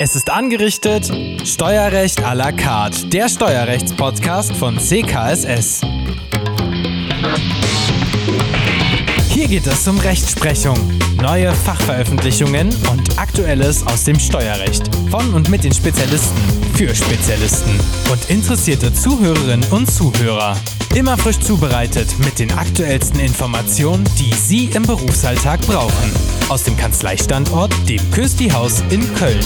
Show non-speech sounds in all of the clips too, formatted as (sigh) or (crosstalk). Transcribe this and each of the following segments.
Es ist angerichtet Steuerrecht à la carte, der Steuerrechtspodcast von CKSS. Hier geht es um Rechtsprechung, neue Fachveröffentlichungen und Aktuelles aus dem Steuerrecht. Von und mit den Spezialisten, für Spezialisten und interessierte Zuhörerinnen und Zuhörer. Immer frisch zubereitet mit den aktuellsten Informationen, die Sie im Berufsalltag brauchen. Aus dem Kanzleistandort, dem Kösti-Haus in Köln.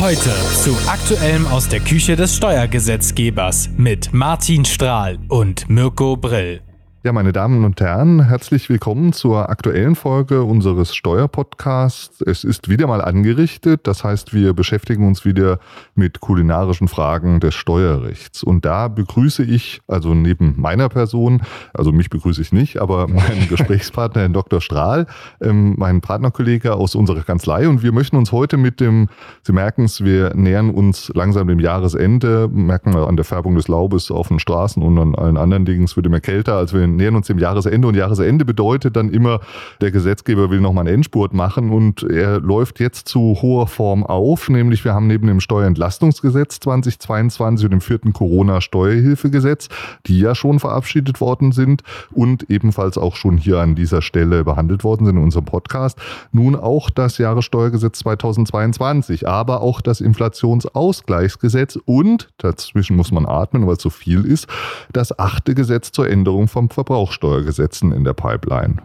Heute zu Aktuellem aus der Küche des Steuergesetzgebers mit Martin Strahl und Mirko Brill. Ja, meine Damen und Herren, herzlich willkommen zur aktuellen Folge unseres Steuerpodcasts. Es ist wieder mal angerichtet, das heißt, wir beschäftigen uns wieder mit kulinarischen Fragen des Steuerrechts. Und da begrüße ich, also neben meiner Person, also mich begrüße ich nicht, aber meinen (laughs) Gesprächspartner, Herrn Dr. Strahl, ähm, meinen Partnerkollege aus unserer Kanzlei. Und wir möchten uns heute mit dem, Sie merken es, wir nähern uns langsam dem Jahresende, merken wir an der Färbung des Laubes auf den Straßen und an allen anderen Dingen, es wird immer kälter, als wir nähern uns dem Jahresende und Jahresende bedeutet dann immer, der Gesetzgeber will nochmal einen Endspurt machen und er läuft jetzt zu hoher Form auf, nämlich wir haben neben dem Steuerentlastungsgesetz 2022 und dem vierten Corona-Steuerhilfegesetz, die ja schon verabschiedet worden sind und ebenfalls auch schon hier an dieser Stelle behandelt worden sind in unserem Podcast, nun auch das Jahressteuergesetz 2022, aber auch das Inflationsausgleichsgesetz und, dazwischen muss man atmen, weil es so viel ist, das achte Gesetz zur Änderung vom Verbrauchsteuergesetzen in der Pipeline.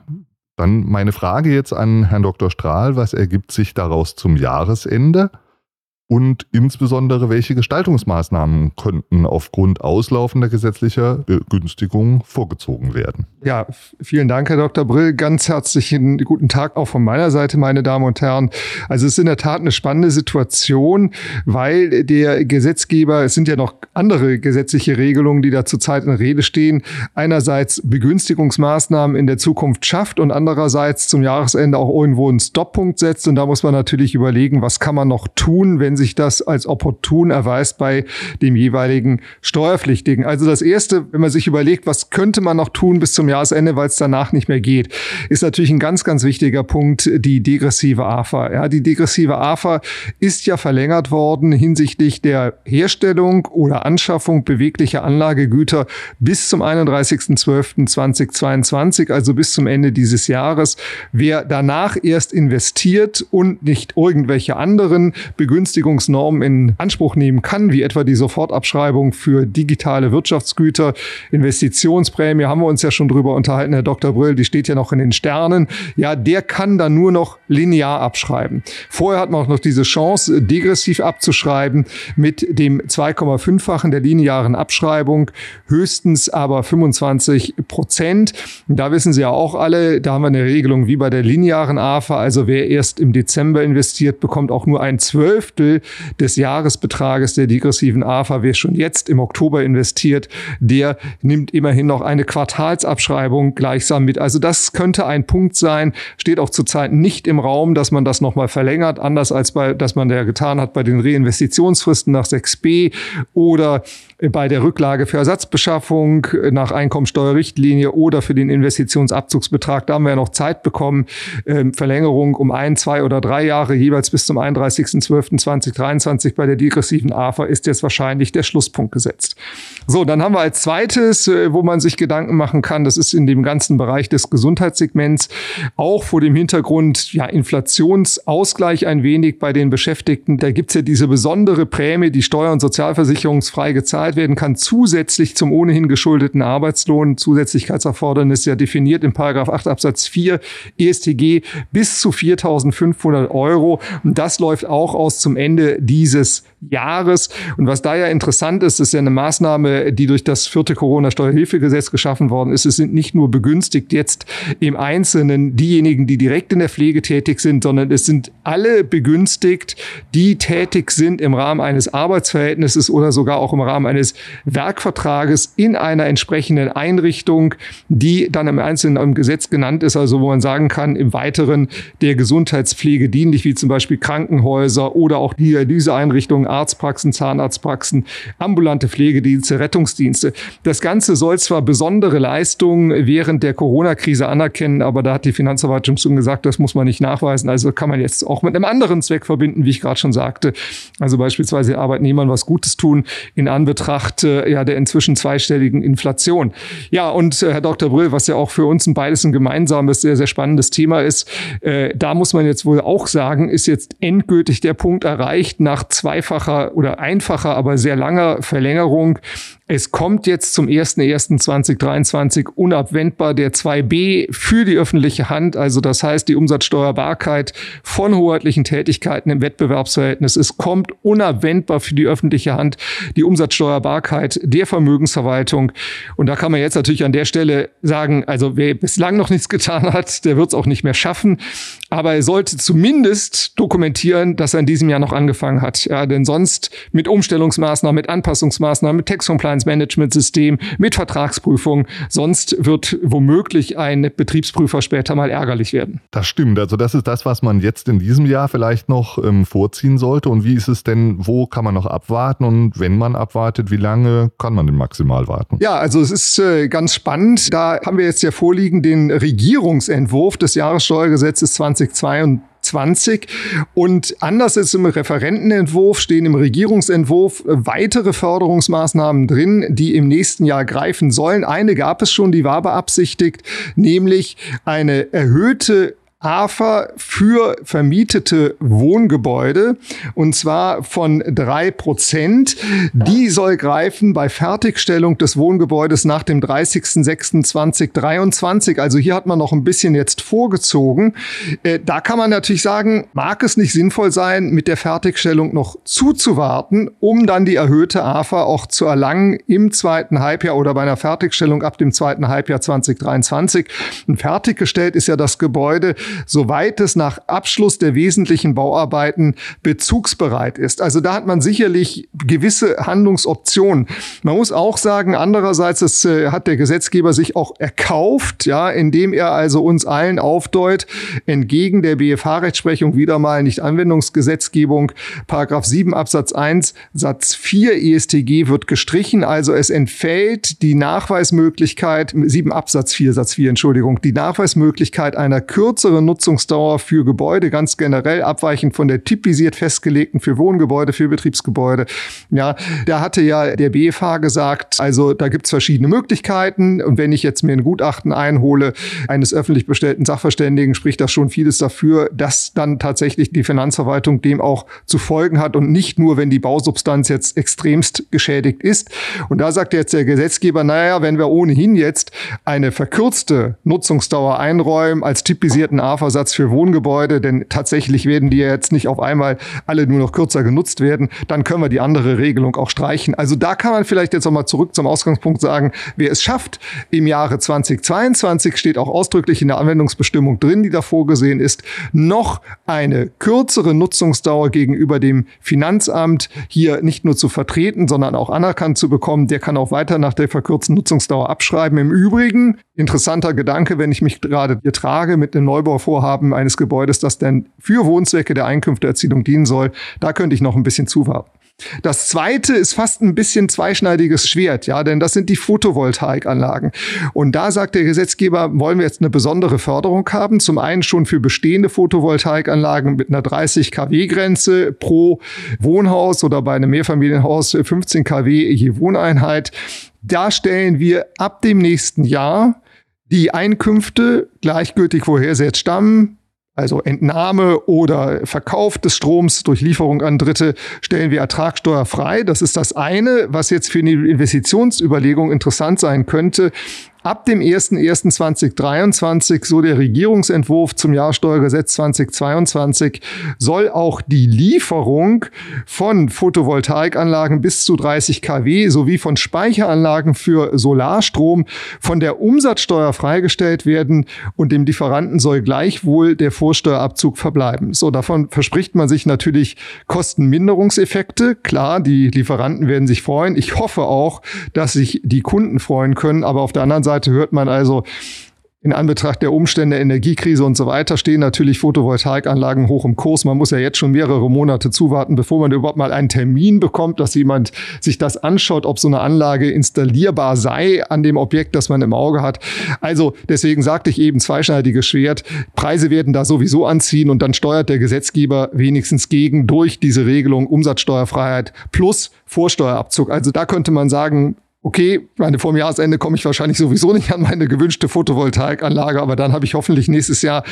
Dann meine Frage jetzt an Herrn Dr. Strahl, was ergibt sich daraus zum Jahresende? Und insbesondere welche Gestaltungsmaßnahmen könnten aufgrund auslaufender gesetzlicher Begünstigungen vorgezogen werden. Ja, vielen Dank, Herr Dr. Brill. Ganz herzlichen guten Tag auch von meiner Seite, meine Damen und Herren. Also es ist in der Tat eine spannende Situation, weil der Gesetzgeber, es sind ja noch andere gesetzliche Regelungen, die da zurzeit in Rede stehen, einerseits Begünstigungsmaßnahmen in der Zukunft schafft und andererseits zum Jahresende auch irgendwo einen Stoppunkt setzt. Und da muss man natürlich überlegen, was kann man noch tun, wenn sich das als opportun erweist bei dem jeweiligen Steuerpflichtigen. Also das Erste, wenn man sich überlegt, was könnte man noch tun bis zum Jahresende, weil es danach nicht mehr geht, ist natürlich ein ganz, ganz wichtiger Punkt die degressive AFA. Ja, die degressive AFA ist ja verlängert worden hinsichtlich der Herstellung oder Anschaffung beweglicher Anlagegüter bis zum 31.12.2022, also bis zum Ende dieses Jahres. Wer danach erst investiert und nicht irgendwelche anderen Begünstigungen Begünstigungsnormen in Anspruch nehmen kann, wie etwa die Sofortabschreibung für digitale Wirtschaftsgüter, Investitionsprämie, haben wir uns ja schon drüber unterhalten, Herr Dr. Brüll, die steht ja noch in den Sternen. Ja, der kann dann nur noch linear abschreiben. Vorher hat man auch noch diese Chance, degressiv abzuschreiben mit dem 2,5-fachen der linearen Abschreibung, höchstens aber 25 Prozent. Da wissen Sie ja auch alle, da haben wir eine Regelung wie bei der linearen AFA, also wer erst im Dezember investiert, bekommt auch nur ein Zwölftel des Jahresbetrages der degressiven AFA, wer schon jetzt im Oktober investiert, der nimmt immerhin noch eine Quartalsabschreibung gleichsam mit. Also das könnte ein Punkt sein, steht auch zurzeit nicht im Raum, dass man das nochmal verlängert, anders als bei, dass man ja getan hat bei den Reinvestitionsfristen nach 6b oder bei der Rücklage für Ersatzbeschaffung nach Einkommensteuerrichtlinie oder für den Investitionsabzugsbetrag. Da haben wir ja noch Zeit bekommen. Ähm, Verlängerung um ein, zwei oder drei Jahre jeweils bis zum 31.12.2023 bei der degressiven AFA ist jetzt wahrscheinlich der Schlusspunkt gesetzt. So, dann haben wir als zweites, äh, wo man sich Gedanken machen kann, das ist in dem ganzen Bereich des Gesundheitssegments, auch vor dem Hintergrund ja, Inflationsausgleich ein wenig bei den Beschäftigten. Da gibt's ja diese besondere Prämie, die steuer- und sozialversicherungsfrei gezahlt gezahlt werden kann, zusätzlich zum ohnehin geschuldeten Arbeitslohn. Zusätzlichkeitserfordernis ja definiert in Paragraph 8 Absatz 4 ESTG bis zu 4.500 Euro. Und das läuft auch aus zum Ende dieses Jahres. Und was da ja interessant ist, ist ja eine Maßnahme, die durch das vierte Corona-Steuerhilfegesetz geschaffen worden ist. Es sind nicht nur begünstigt jetzt im Einzelnen diejenigen, die direkt in der Pflege tätig sind, sondern es sind alle begünstigt, die tätig sind im Rahmen eines Arbeitsverhältnisses oder sogar auch im Rahmen eines Werkvertrages in einer entsprechenden Einrichtung, die dann im Einzelnen im Gesetz genannt ist, also wo man sagen kann, im Weiteren der Gesundheitspflege dienlich, wie zum Beispiel Krankenhäuser oder auch Dialyseeinrichtungen, Arztpraxen, Zahnarztpraxen, ambulante Pflegedienste, Rettungsdienste. Das Ganze soll zwar besondere Leistungen während der Corona-Krise anerkennen, aber da hat die Finanzverwaltung schon gesagt, das muss man nicht nachweisen. Also kann man jetzt auch mit einem anderen Zweck verbinden, wie ich gerade schon sagte. Also beispielsweise Arbeitnehmern was Gutes tun in Anbetracht äh, ja, der inzwischen zweistelligen Inflation. Ja, und äh, Herr Dr. Brüll, was ja auch für uns ein beides ein gemeinsames, sehr, sehr spannendes Thema ist, äh, da muss man jetzt wohl auch sagen, ist jetzt endgültig der Punkt erreicht nach zweifacher oder einfacher, aber sehr langer Verlängerung es kommt jetzt zum 01.01.2023 unabwendbar der 2b für die öffentliche Hand. Also das heißt die Umsatzsteuerbarkeit von hoheitlichen Tätigkeiten im Wettbewerbsverhältnis. Es kommt unabwendbar für die öffentliche Hand die Umsatzsteuerbarkeit der Vermögensverwaltung. Und da kann man jetzt natürlich an der Stelle sagen, also wer bislang noch nichts getan hat, der wird es auch nicht mehr schaffen. Aber er sollte zumindest dokumentieren, dass er in diesem Jahr noch angefangen hat. Ja, denn sonst mit Umstellungsmaßnahmen, mit Anpassungsmaßnahmen, mit Tax Compliance Compliance-Management-System mit Vertragsprüfung. Sonst wird womöglich ein Betriebsprüfer später mal ärgerlich werden. Das stimmt. Also das ist das, was man jetzt in diesem Jahr vielleicht noch ähm, vorziehen sollte. Und wie ist es denn, wo kann man noch abwarten? Und wenn man abwartet, wie lange kann man denn maximal warten? Ja, also es ist äh, ganz spannend. Da haben wir jetzt ja vorliegen den Regierungsentwurf des Jahressteuergesetzes 2022. 20. Und anders als im Referentenentwurf stehen im Regierungsentwurf weitere Förderungsmaßnahmen drin, die im nächsten Jahr greifen sollen. Eine gab es schon, die war beabsichtigt, nämlich eine erhöhte AFA für vermietete Wohngebäude und zwar von drei Prozent. Die soll greifen bei Fertigstellung des Wohngebäudes nach dem 30.06.2023. Also hier hat man noch ein bisschen jetzt vorgezogen. Äh, da kann man natürlich sagen, mag es nicht sinnvoll sein, mit der Fertigstellung noch zuzuwarten, um dann die erhöhte AFA auch zu erlangen im zweiten Halbjahr oder bei einer Fertigstellung ab dem zweiten Halbjahr 2023. Und fertiggestellt ist ja das Gebäude soweit es nach Abschluss der wesentlichen Bauarbeiten bezugsbereit ist. Also da hat man sicherlich gewisse Handlungsoptionen. Man muss auch sagen, andererseits das, äh, hat der Gesetzgeber sich auch erkauft, ja, indem er also uns allen aufdeut, entgegen der BFH-Rechtsprechung wieder mal nicht Anwendungsgesetzgebung, Paragraph 7 Absatz 1 Satz 4 ESTG wird gestrichen, also es entfällt die Nachweismöglichkeit, 7 Absatz 4 Satz 4, Entschuldigung, die Nachweismöglichkeit einer kürzeren Nutzungsdauer für Gebäude, ganz generell abweichend von der typisiert festgelegten für Wohngebäude, für Betriebsgebäude. Ja, da hatte ja der BFH gesagt, also da gibt es verschiedene Möglichkeiten und wenn ich jetzt mir ein Gutachten einhole eines öffentlich bestellten Sachverständigen, spricht das schon vieles dafür, dass dann tatsächlich die Finanzverwaltung dem auch zu folgen hat und nicht nur, wenn die Bausubstanz jetzt extremst geschädigt ist. Und da sagt jetzt der Gesetzgeber, naja, wenn wir ohnehin jetzt eine verkürzte Nutzungsdauer einräumen als typisierten AFA Versatz für Wohngebäude, denn tatsächlich werden die ja jetzt nicht auf einmal alle nur noch kürzer genutzt werden, dann können wir die andere Regelung auch streichen. Also da kann man vielleicht jetzt nochmal zurück zum Ausgangspunkt sagen, wer es schafft, im Jahre 2022 steht auch ausdrücklich in der Anwendungsbestimmung drin, die da vorgesehen ist, noch eine kürzere Nutzungsdauer gegenüber dem Finanzamt hier nicht nur zu vertreten, sondern auch anerkannt zu bekommen, der kann auch weiter nach der verkürzten Nutzungsdauer abschreiben. Im Übrigen, interessanter Gedanke, wenn ich mich gerade hier trage mit dem Neubauvorhaben, Vorhaben eines Gebäudes, das denn für Wohnzwecke der Einkünfteerzielung dienen soll, da könnte ich noch ein bisschen zuwarten. Das zweite ist fast ein bisschen zweischneidiges Schwert, ja, denn das sind die Photovoltaikanlagen. Und da sagt der Gesetzgeber, wollen wir jetzt eine besondere Förderung haben. Zum einen schon für bestehende Photovoltaikanlagen mit einer 30 kW Grenze pro Wohnhaus oder bei einem Mehrfamilienhaus 15 kW je Wohneinheit. Da stellen wir ab dem nächsten Jahr die Einkünfte, gleichgültig woher sie jetzt stammen, also Entnahme oder Verkauf des Stroms durch Lieferung an Dritte, stellen wir ertragsteuerfrei. Das ist das eine, was jetzt für eine Investitionsüberlegung interessant sein könnte. Ab dem 01.01.2023, so der Regierungsentwurf zum Jahrsteuergesetz 2022, soll auch die Lieferung von Photovoltaikanlagen bis zu 30 kW sowie von Speicheranlagen für Solarstrom von der Umsatzsteuer freigestellt werden und dem Lieferanten soll gleichwohl der Vorsteuerabzug verbleiben. So, davon verspricht man sich natürlich Kostenminderungseffekte. Klar, die Lieferanten werden sich freuen. Ich hoffe auch, dass sich die Kunden freuen können, aber auf der anderen Seite Seite hört man also, in Anbetracht der Umstände, Energiekrise und so weiter, stehen natürlich Photovoltaikanlagen hoch im Kurs. Man muss ja jetzt schon mehrere Monate zuwarten, bevor man überhaupt mal einen Termin bekommt, dass jemand sich das anschaut, ob so eine Anlage installierbar sei an dem Objekt, das man im Auge hat. Also deswegen sagte ich eben zweischneidiges Schwert. Preise werden da sowieso anziehen und dann steuert der Gesetzgeber wenigstens gegen durch diese Regelung Umsatzsteuerfreiheit plus Vorsteuerabzug. Also da könnte man sagen, okay, meine, vor dem Jahresende komme ich wahrscheinlich sowieso nicht an meine gewünschte Photovoltaikanlage, aber dann habe ich hoffentlich nächstes Jahr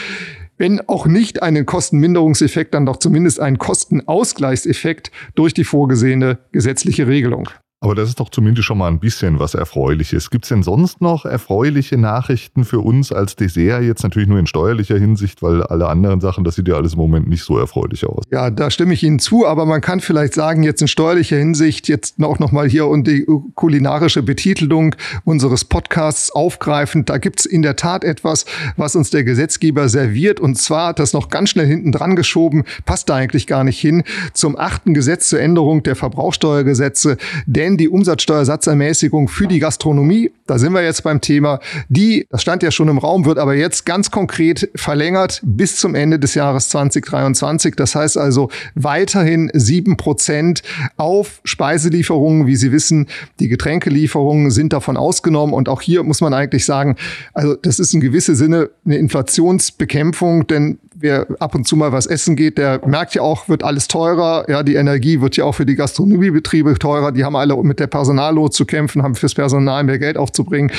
wenn auch nicht einen Kostenminderungseffekt, dann doch zumindest einen Kostenausgleichseffekt durch die vorgesehene gesetzliche Regelung. Aber das ist doch zumindest schon mal ein bisschen was Erfreuliches. Gibt es denn sonst noch erfreuliche Nachrichten für uns als Dessert? Jetzt natürlich nur in steuerlicher Hinsicht, weil alle anderen Sachen, das sieht ja alles im Moment nicht so erfreulich aus. Ja, da stimme ich Ihnen zu, aber man kann vielleicht sagen, jetzt in steuerlicher Hinsicht, jetzt auch nochmal hier und die kulinarische Betitelung unseres Podcasts aufgreifend, da gibt es in der Tat etwas, was uns der Gesetzgeber serviert und zwar das noch ganz schnell hinten dran geschoben, passt da eigentlich gar nicht hin, zum achten Gesetz zur Änderung der Verbrauchsteuergesetze, denn denn die Umsatzsteuersatzermäßigung für die Gastronomie, da sind wir jetzt beim Thema, die, das stand ja schon im Raum, wird aber jetzt ganz konkret verlängert bis zum Ende des Jahres 2023. Das heißt also weiterhin sieben Prozent auf Speiselieferungen. Wie Sie wissen, die Getränkelieferungen sind davon ausgenommen. Und auch hier muss man eigentlich sagen, also das ist in gewissem Sinne eine Inflationsbekämpfung, denn wer ab und zu mal was essen geht, der merkt ja auch, wird alles teurer. Ja, die Energie wird ja auch für die Gastronomiebetriebe teurer. Die haben alle mit der Personallot zu kämpfen, haben fürs Personal mehr Geld aufzubringen.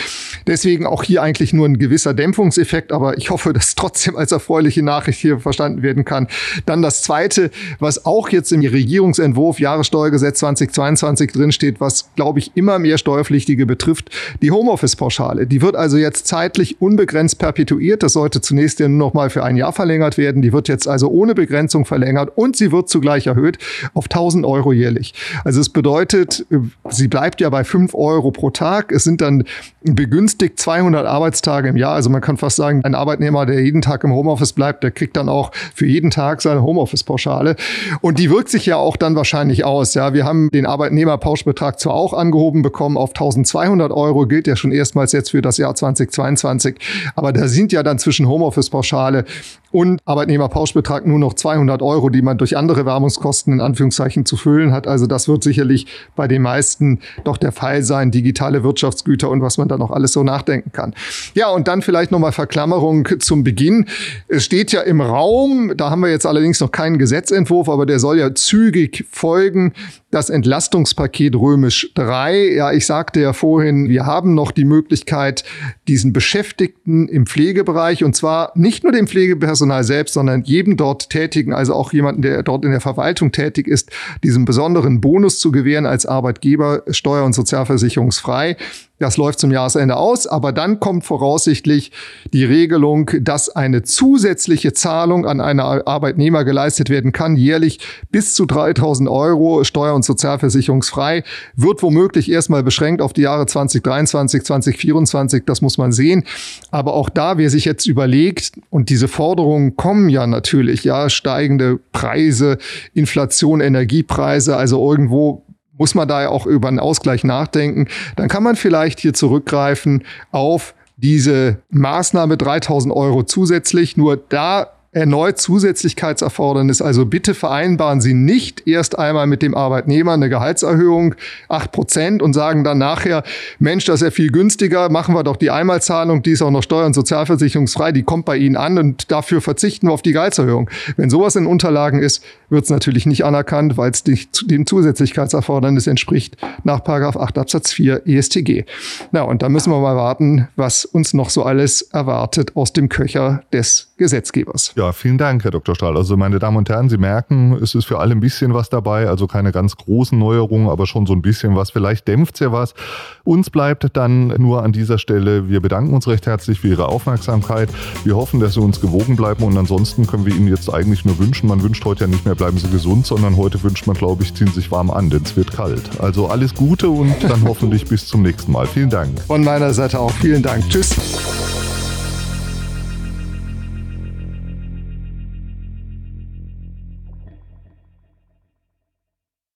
Deswegen auch hier eigentlich nur ein gewisser Dämpfungseffekt, aber ich hoffe, (laughs) dass trotzdem als erfreuliche Nachricht hier verstanden werden kann. Dann das zweite, was auch jetzt im Regierungsentwurf Jahressteuergesetz 2022 drinsteht, was glaube ich immer mehr Steuerpflichtige betrifft, die Homeoffice-Pauschale. Die wird also jetzt zeitlich unbegrenzt perpetuiert. Das sollte zunächst ja nur noch mal für ein Jahr verlängert werden. Die wird jetzt also ohne Begrenzung verlängert und sie wird zugleich erhöht auf 1000 Euro jährlich. Also es bedeutet, sie bleibt ja bei 5 Euro pro Tag. Es sind dann begünstigt 200 Arbeitstage im Jahr. Also man kann fast sagen, ein Arbeitnehmer, der jeden Tag im Homeoffice bleibt, der kriegt dann auch für jeden Tag seine Homeoffice-Pauschale. Und die wirkt sich ja auch dann wahrscheinlich aus. Ja, wir haben den Arbeitnehmerpauschbetrag zwar auch angehoben bekommen auf 1200 Euro, gilt ja schon erstmals jetzt für das Jahr 2022. Aber da sind ja dann zwischen Homeoffice-Pauschale und Arbeitnehmerpauschbetrag nur noch 200 Euro, die man durch andere Werbungskosten in Anführungszeichen zu füllen hat. Also das wird sicherlich bei den meisten doch der Fall sein, digitale Wirtschaftsgüter und was man da noch alles so nachdenken kann. Ja, und dann vielleicht nochmal Verklammerung zum Beginn. Es steht ja im Raum, da haben wir jetzt allerdings noch keinen Gesetzentwurf, aber der soll ja zügig folgen, das Entlastungspaket römisch 3. Ja, ich sagte ja vorhin, wir haben noch die Möglichkeit, diesen Beschäftigten im Pflegebereich und zwar nicht nur dem Pflegepersonal selbst, sondern jedem dort tätigen, also auch jemanden, der dort in der Verwaltung tätig ist, diesen besonderen Bonus zu gewähren als Arbeitgeber, steuer- und sozialversicherungsfrei. Das läuft zum Jahresende aus, aber dann kommt voraussichtlich die Regelung, dass eine zusätzliche Zahlung an einen Arbeitnehmer geleistet werden kann, jährlich bis zu 3000 Euro steuer- und sozialversicherungsfrei, wird womöglich erstmal beschränkt auf die Jahre 2023, 2024, das muss man sehen. Aber auch da, wer sich jetzt überlegt, und diese Forderungen kommen ja natürlich, ja, steigende Preise, Inflation, Energiepreise, also irgendwo muss man da ja auch über einen Ausgleich nachdenken. Dann kann man vielleicht hier zurückgreifen auf diese Maßnahme 3000 Euro zusätzlich. Nur da erneut Zusätzlichkeitserfordernis. Also bitte vereinbaren Sie nicht erst einmal mit dem Arbeitnehmer eine Gehaltserhöhung acht Prozent und sagen dann nachher, Mensch, das ist ja viel günstiger, machen wir doch die Einmalzahlung, die ist auch noch steuer- und sozialversicherungsfrei, die kommt bei Ihnen an und dafür verzichten wir auf die Gehaltserhöhung. Wenn sowas in Unterlagen ist, wird es natürlich nicht anerkannt, weil es dem Zusätzlichkeitserfordernis entspricht nach Paragraph 8 Absatz 4 ESTG. Na, und da müssen wir mal warten, was uns noch so alles erwartet aus dem Köcher des Gesetzgebers. Ja, vielen Dank, Herr Dr. Stahl. Also, meine Damen und Herren, Sie merken, es ist für alle ein bisschen was dabei, also keine ganz großen Neuerungen, aber schon so ein bisschen was. Vielleicht dämpft es ja was. Uns bleibt dann nur an dieser Stelle, wir bedanken uns recht herzlich für Ihre Aufmerksamkeit. Wir hoffen, dass Sie uns gewogen bleiben und ansonsten können wir Ihnen jetzt eigentlich nur wünschen, man wünscht heute ja nicht mehr, bleiben Sie gesund, sondern heute wünscht man, glaube ich, ziehen Sie sich warm an, denn es wird kalt. Also alles Gute und dann hoffentlich bis zum nächsten Mal. Vielen Dank. Von meiner Seite auch vielen Dank. Tschüss.